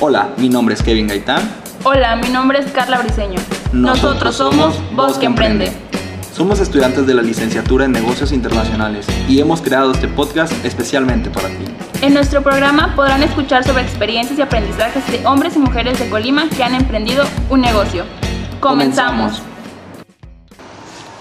Hola, mi nombre es Kevin Gaitán. Hola, mi nombre es Carla Briseño. Nosotros, somos Voz que Emprende. Somos estudiantes de la licenciatura en negocios internacionales y hemos creado este podcast especialmente para ti. En nuestro programa podrán escuchar sobre experiencias y aprendizajes de hombres y mujeres de Colima que han emprendido un negocio. Comenzamos.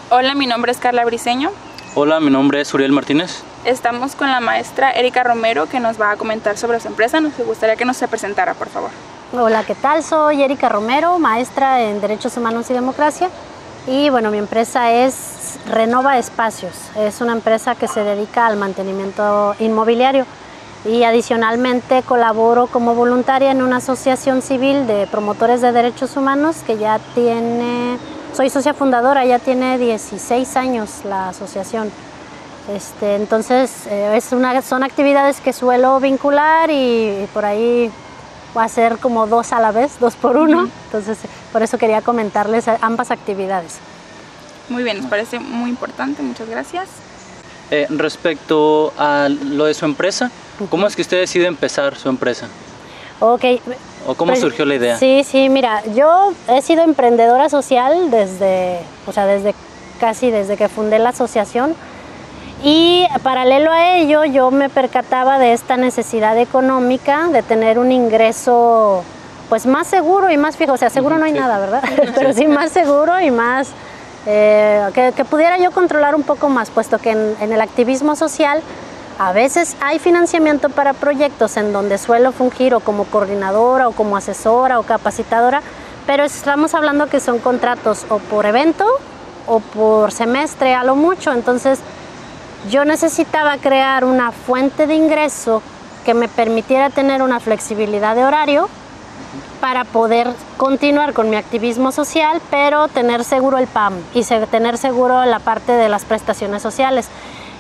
Hola, mi nombre es Carla Briseño. Hola, mi nombre es Uriel Martínez. Estamos con la maestra Erika Romero que nos va a comentar sobre su empresa. Nos gustaría que nos se presentara, por favor. Hola, ¿qué tal? Soy Erika Romero, maestra en Derechos Humanos y Democracia. Y bueno, mi empresa es Renova Espacios. Es una empresa que se dedica al mantenimiento inmobiliario. Y adicionalmente colaboro como voluntaria en una asociación civil de promotores de derechos humanos que ya tiene, soy socia fundadora, ya tiene 16 años la asociación. Este, entonces, eh, es una, son actividades que suelo vincular y, por ahí va a ser como dos a la vez, dos por uno. Entonces, por eso quería comentarles ambas actividades. Muy bien, nos parece muy importante, muchas gracias. Eh, respecto a lo de su empresa, ¿cómo es que usted decide empezar su empresa? Ok. ¿O cómo Pues, surgió la idea? Sí, sí, mira, yo he sido emprendedora social desde, o sea, desde casi desde que fundé la asociación. Y paralelo a ello, yo me percataba de esta necesidad económica de tener un ingreso pues más seguro y más fijo. O sea, seguro no hay Sí. nada, ¿verdad? Pero sí más seguro y más eh, que, que pudiera yo controlar un poco más, puesto que en, en el activismo social a veces hay financiamiento para proyectos en donde suelo fungir o como coordinadora o como asesora o capacitadora, pero estamos hablando que son contratos o por evento o por semestre a lo mucho. Entonces yo necesitaba crear una fuente de ingreso que me permitiera tener una flexibilidad de horario para poder continuar con mi activismo social, pero tener seguro el PAM y tener seguro la parte de las prestaciones sociales.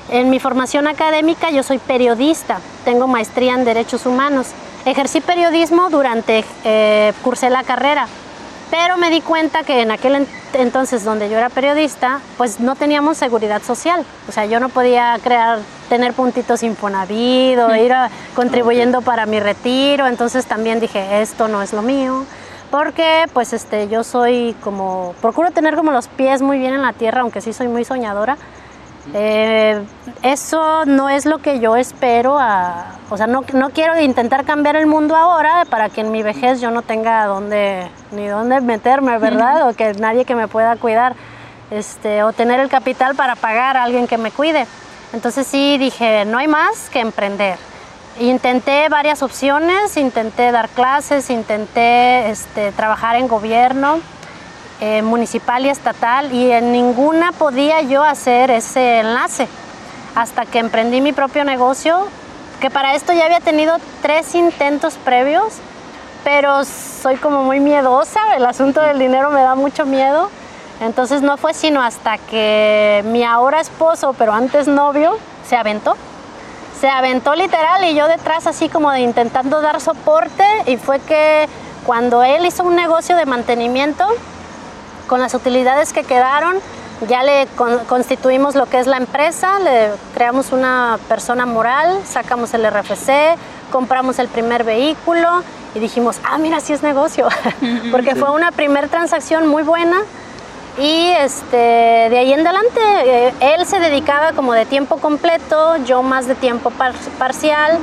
En mi formación académica yo soy periodista, tengo maestría en Derechos Humanos. Ejercí periodismo durante, eh, cursé la carrera, pero me di cuenta que en aquel en- entonces donde yo era periodista, pues no teníamos seguridad social. O sea, yo no podía crear, tener puntitos Infonavit o ir a- contribuyendo para mi retiro. Entonces también dije, esto no es lo mío. Porque pues este, yo soy como, procuro tener como los pies muy bien en la tierra, aunque sí soy muy soñadora. Eh, eso no es lo que yo espero, a- o sea, no, no quiero intentar cambiar el mundo ahora para que en mi vejez yo no tenga dónde, ni dónde meterme, ¿verdad? O que nadie que me pueda cuidar, este, o tener el capital para pagar a alguien que me cuide. Entonces sí dije, no hay más que emprender. Intenté varias opciones, intenté dar clases, intenté este, trabajar en gobierno, eh, municipal y estatal y en ninguna podía yo hacer ese enlace hasta que emprendí mi propio negocio, que para esto ya había tenido tres intentos previos, pero soy como muy miedosa, el asunto del dinero me da mucho miedo, entonces no fue sino hasta que mi ahora esposo, pero antes novio, se aventó. Se aventó literal y yo detrás así como de intentando dar soporte y fue que cuando él hizo un negocio de mantenimiento, con las utilidades que quedaron, ya le con- constituimos lo que es la empresa, le creamos una persona moral, sacamos el RFC, compramos el primer vehículo y dijimos, ah, mira, sí es negocio, porque fue una primer transacción muy buena y este, de ahí en adelante eh, él se dedicaba como de tiempo completo, yo más de tiempo par- parcial.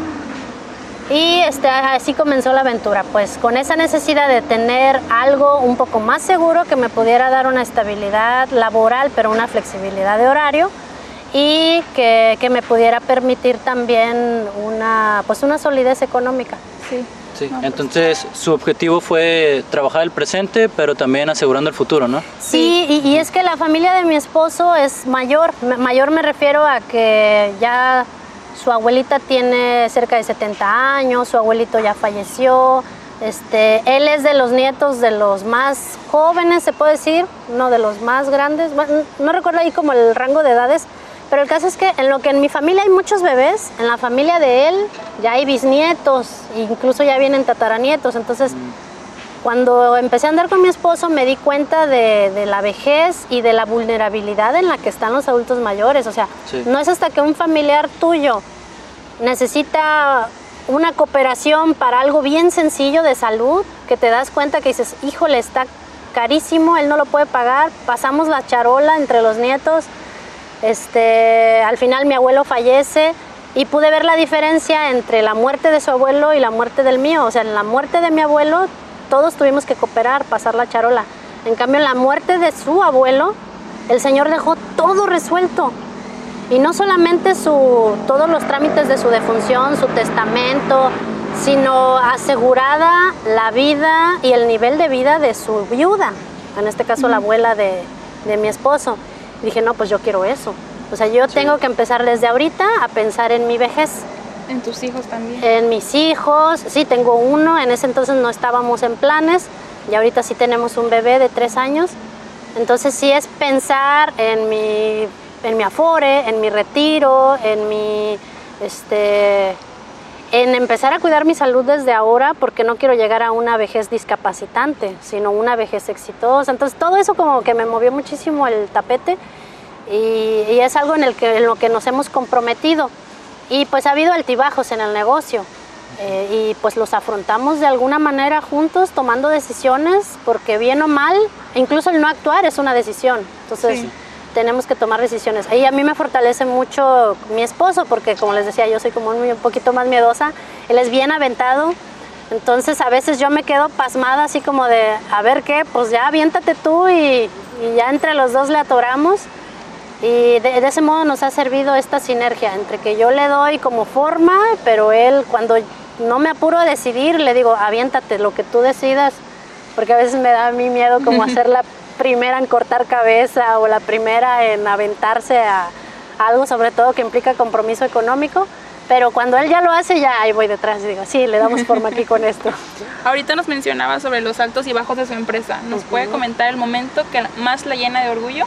Y este, así comenzó la aventura, pues con esa necesidad de tener algo un poco más seguro que me pudiera dar una estabilidad laboral, pero una flexibilidad de horario y que, que me pudiera permitir también una, pues una solidez económica. Sí. Sí. Entonces, su objetivo fue trabajar el presente, pero también asegurando el futuro, ¿no? Sí, y, y es que la familia de mi esposo es mayor. Mayor me refiero a que ya su abuelita tiene cerca de 70 años, su abuelito ya falleció. Este, él es de los nietos de los más jóvenes, se puede decir, no de los más grandes. No recuerdo ahí como el rango de edades, pero el caso es que en lo que en mi familia hay muchos bebés, en la familia de él ya hay bisnietos, incluso ya vienen tataranietos. Entonces, cuando empecé a andar con mi esposo me di cuenta de, de la vejez y de la vulnerabilidad en la que están los adultos mayores. O sea, Sí. no es hasta que un familiar tuyo necesita una cooperación para algo bien sencillo de salud, que te das cuenta que dices, híjole, está carísimo, él no lo puede pagar, pasamos la charola entre los nietos, este, al final mi abuelo fallece y pude ver la diferencia entre la muerte de su abuelo y la muerte del mío, o sea, en la muerte de mi abuelo todos tuvimos que cooperar, pasar la charola, en cambio en la muerte de su abuelo, el Señor dejó todo resuelto, y no solamente su, todos los trámites de su defunción, su testamento, sino asegurada la vida y el nivel de vida de su viuda, en este caso la abuela de, mi esposo. dije, no, pues yo quiero eso. O sea, yo tengo que empezar desde ahorita a pensar en mi vejez. En tus hijos también. En mis hijos, sí, tengo uno, en ese entonces no estábamos en planes, y ahorita sí tenemos un bebé de tres años. Entonces sí es pensar en mi en mi afore, en mi retiro, en mi este en empezar a cuidar mi salud desde ahora porque no quiero llegar a una vejez discapacitante, sino una vejez exitosa. Entonces todo eso como que me movió muchísimo el tapete y, es algo en, el que, en lo que nos hemos comprometido. Y pues ha habido altibajos en el negocio eh, y pues los afrontamos de alguna manera juntos tomando decisiones porque bien o mal, incluso el no actuar es una decisión. Entonces tenemos que tomar decisiones. Y a mí me fortalece mucho mi esposo, porque como les decía, yo soy como un, poquito más miedosa. Él es bien aventado. Entonces a veces yo me quedo pasmada así como de, a ver qué, pues ya aviéntate tú y, ya entre los dos le atoramos. Y de, ese modo nos ha servido esta sinergia entre que yo le doy como forma, pero él cuando no me apuro a decidir, le digo, aviéntate lo que tú decidas, porque a veces me da a mí miedo como hacer la primera en cortar cabeza o la primera en aventarse a, algo, sobre todo que implica compromiso económico. Pero cuando él ya lo hace, ya ahí voy detrás y digo, sí, le damos forma aquí con esto. Ahorita nos mencionaba sobre los altos y bajos de su empresa. ¿Nos puede comentar el momento que más la llena de orgullo?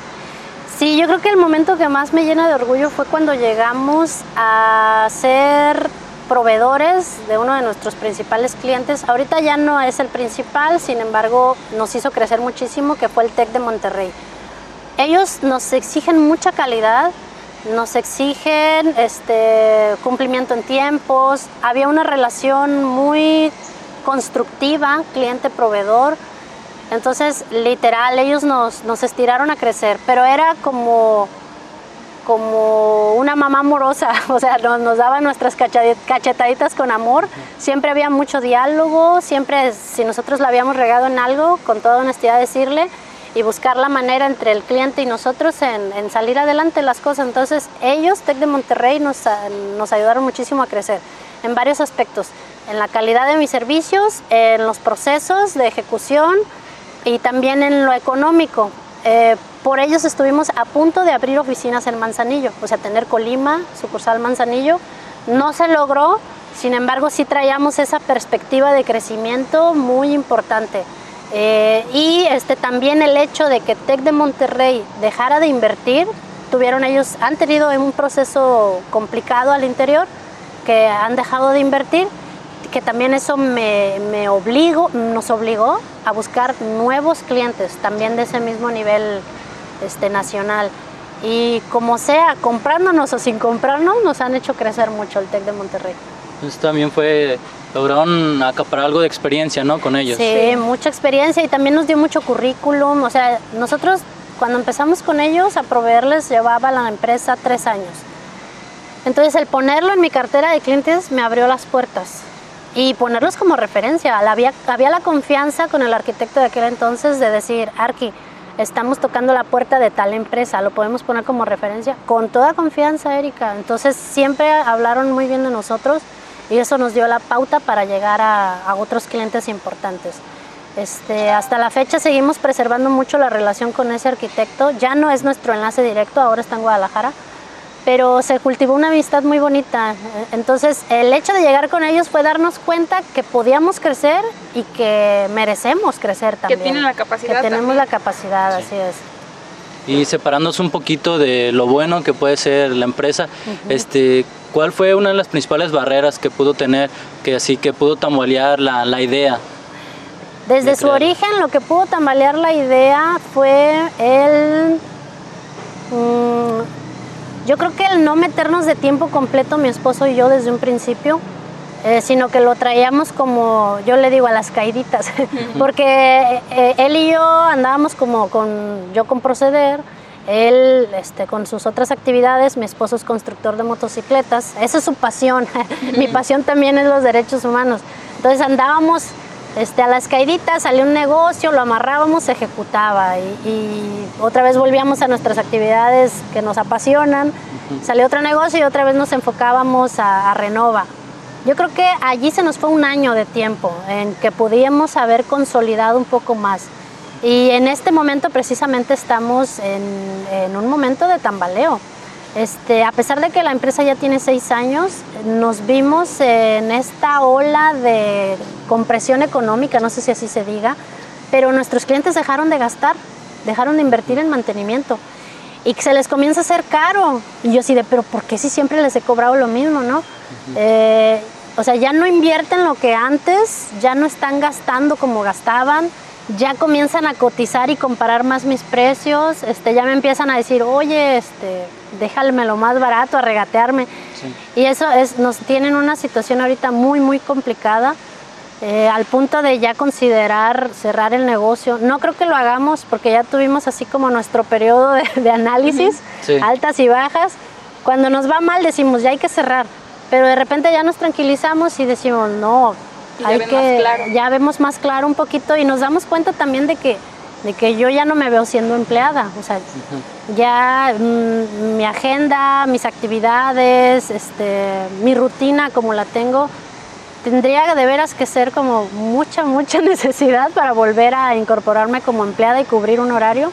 Sí, yo creo que el momento que más me llena de orgullo fue cuando llegamos a ser proveedores de uno de nuestros principales clientes. Ahorita ya no es el principal, sin embargo nos hizo crecer muchísimo, que fue el TEC de Monterrey. Ellos nos exigen mucha calidad, nos exigen este, cumplimiento en tiempos, había una relación muy constructiva, cliente-proveedor. Entonces, literal, ellos nos, nos estiraron a crecer, pero era como como una mamá amorosa, o sea, nos, nos daba nuestras cachetaditas con amor, siempre había mucho diálogo, siempre si nosotros la habíamos regado en algo, con toda honestidad decirle y buscar la manera entre el cliente y nosotros en, salir adelante las cosas. Entonces ellos, TEC de Monterrey, nos, nos ayudaron muchísimo a crecer en varios aspectos, en la calidad de mis servicios, en los procesos de ejecución y también en lo económico. Eh, por ellos estuvimos a punto de abrir oficinas en Manzanillo, o sea, tener Colima, sucursal Manzanillo. No se logró, sin embargo, sí traíamos esa perspectiva de crecimiento muy importante. Eh, y este, también el hecho de que TEC de Monterrey dejara de invertir, tuvieron ellos, han tenido un proceso complicado al interior, que han dejado de invertir, que también eso me, me obligo, nos obligó a buscar nuevos clientes, también de ese mismo nivel este, nacional. Y como sea, comprándonos o sin comprarnos, nos han hecho crecer mucho el TEC de Monterrey. Entonces también fue, lograron acaparar algo de experiencia, ¿no? Con ellos. Sí, mucha experiencia y también nos dio mucho currículum. O sea, nosotros cuando empezamos con ellos a proveerles llevaba la empresa tres años. Entonces el ponerlo en mi cartera de clientes me abrió las puertas y ponerlos como referencia. Había, había la confianza con el arquitecto de aquel entonces de decir, Arqui, estamos tocando la puerta de tal empresa, lo podemos poner como referencia con toda confianza, Erika. Entonces siempre hablaron muy bien de nosotros y eso nos dio la pauta para llegar a, otros clientes importantes. Este, hasta la fecha seguimos preservando mucho la relación con ese arquitecto. Ya no es nuestro enlace directo, ahora está en Guadalajara, pero se cultivó una amistad muy bonita. Entonces, el hecho de llegar con ellos fue darnos cuenta que podíamos crecer y que merecemos crecer también. Que tienen la capacidad. Que tenemos la capacidad, así es. Y separándonos un poquito de lo bueno que puede ser la empresa, este, ¿cuál fue una de las principales barreras que pudo tener, que así que pudo tambalear la, la idea? Desde su origen, lo que pudo tambalear la idea fue el... Mm, yo creo que el no meternos de tiempo completo, mi esposo y yo, desde un principio, eh, sino que lo traíamos como, yo le digo, a las caiditas, porque eh, él y yo andábamos como con, yo con Proceder, él este, con sus otras actividades, mi esposo es constructor de motocicletas, esa es su pasión, mi pasión también es los derechos humanos. Entonces andábamos este, a las caiditas, salió un negocio, lo amarrábamos, se ejecutaba y, otra vez volvíamos a nuestras actividades que nos apasionan, salió otro negocio y otra vez nos enfocábamos a Renova. Yo creo que allí se nos fue un año de tiempo en que pudimos haber consolidado un poco más. Y en este momento precisamente estamos en, un momento de tambaleo. Este, a pesar de que la empresa ya tiene seis años, nos vimos en esta ola de compresión económica, no sé si así se diga, pero nuestros clientes dejaron de gastar, dejaron de invertir en mantenimiento y que se les comienza a hacer caro. Y yo así de, pero ¿por qué si siempre les he cobrado lo mismo, no? Eh, o sea, ya no invierten lo que antes, ya no están gastando como gastaban, ya comienzan a cotizar y comparar más mis precios, este, ya me empiezan a decir, oye, este, déjame lo más barato, a regatearme. Y eso es, nos tienen una situación ahorita muy, muy complicada. Eh, al punto de ya considerar cerrar el negocio. No creo que lo hagamos porque ya tuvimos así como nuestro periodo de, análisis, altas y bajas. Cuando nos va mal decimos, ya hay que cerrar, pero de repente ya nos tranquilizamos y decimos, no, hay que, ya vemos más claro un poquito y nos damos cuenta también de que, de que yo ya no me veo siendo empleada, o sea, ya mm, mi agenda, mis actividades, este, mi rutina como la tengo, tendría de veras que ser como mucha, mucha necesidad para volver a incorporarme como empleada y cubrir un horario,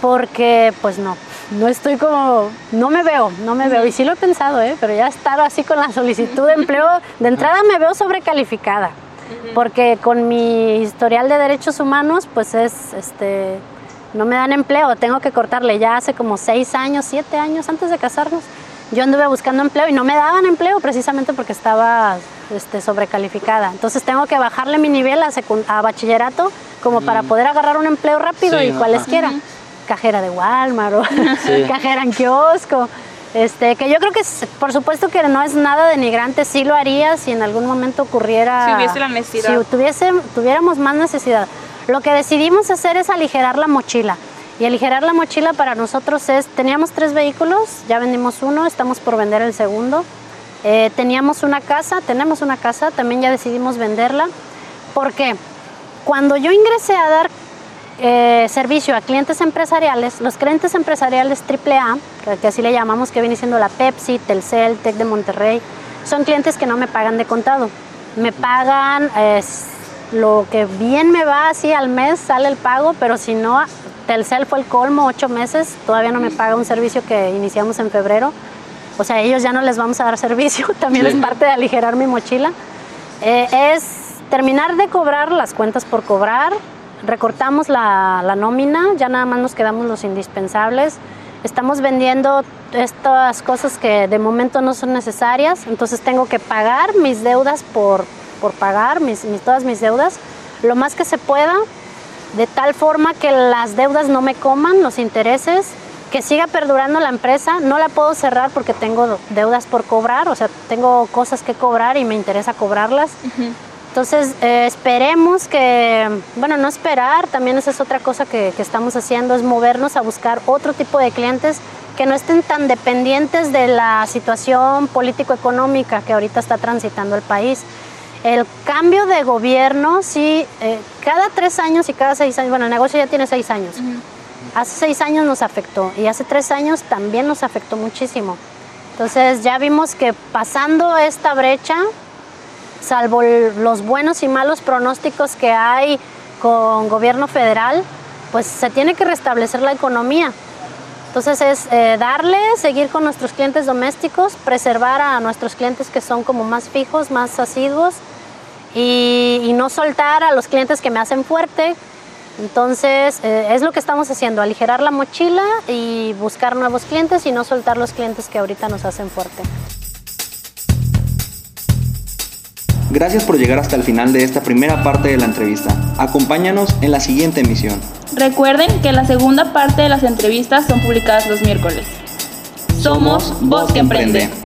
porque pues no, no estoy como, no me veo, no me veo, y sí lo he pensado, ¿eh? pero ya estar así con la solicitud de empleo, de entrada me veo sobrecalificada, porque con mi historial de derechos humanos, pues es, este, no me dan empleo, tengo que cortarle ya hace como seis años, siete años antes de casarnos yo anduve buscando empleo y no me daban empleo precisamente porque estaba este, sobrecalificada. Entonces tengo que bajarle mi nivel a, a bachillerato como para poder agarrar un empleo rápido y cualesquiera. Cajera de Walmart o cajera en kiosco. Este, que yo creo que por supuesto que no es nada denigrante, sí lo haría si en algún momento ocurriera. Si hubiese la necesidad. Si tuviese, tuviéramos más necesidad. Lo que decidimos hacer es aligerar la mochila. Y aligerar la mochila para nosotros es, teníamos tres vehículos, ya vendimos uno, estamos por vender el segundo. Eh, teníamos una casa, tenemos una casa, también ya decidimos venderla. ¿Por qué? Cuando yo ingresé a dar eh, servicio a clientes empresariales, los clientes empresariales AAA, que así le llamamos, que viene siendo la Pepsi, Telcel, Tec de Monterrey, son clientes que no me pagan de contado. Me pagan eh, lo que bien me va así al mes, sale el pago, pero si no, Telcel fue el colmo, ocho meses, todavía no me paga un servicio que iniciamos en febrero. O sea, a ellos ya no les vamos a dar servicio, también es parte de aligerar mi mochila. Eh, es terminar de cobrar las cuentas por cobrar, recortamos la, la, nómina, ya nada más nos quedamos los indispensables. Estamos vendiendo estas cosas que de momento no son necesarias, entonces tengo que pagar mis deudas por, por pagar, mis, mis, todas mis deudas, lo más que se pueda de tal forma que las deudas no me coman los intereses, que siga perdurando la empresa. No la puedo cerrar porque tengo deudas por cobrar, o sea, tengo cosas que cobrar y me interesa cobrarlas. Entonces, eh, esperemos que, bueno, no esperar, también esa es otra cosa que, que estamos haciendo, es movernos a buscar otro tipo de clientes que no estén tan dependientes de la situación político-económica que ahorita está transitando el país. El cambio de gobierno, sí, eh, cada tres años y cada seis años, bueno, el negocio ya tiene seis años. Hace seis años nos afectó y hace tres años también nos afectó muchísimo. Entonces ya vimos que pasando esta brecha, salvo los buenos y malos pronósticos que hay con gobierno federal, pues se tiene que restablecer la economía. Entonces es eh, darle, seguir con nuestros clientes domésticos, preservar a nuestros clientes que son como más fijos, más asiduos y, no soltar a los clientes que me hacen fuerte. Entonces, eh, es lo que estamos haciendo, aligerar la mochila y buscar nuevos clientes y no soltar los clientes que ahorita nos hacen fuerte. Gracias por llegar hasta el final de esta primera parte de la entrevista. Acompáñanos en la siguiente emisión. Recuerden que la segunda parte de las entrevistas son publicadas los miércoles. Somos Voz que Emprende.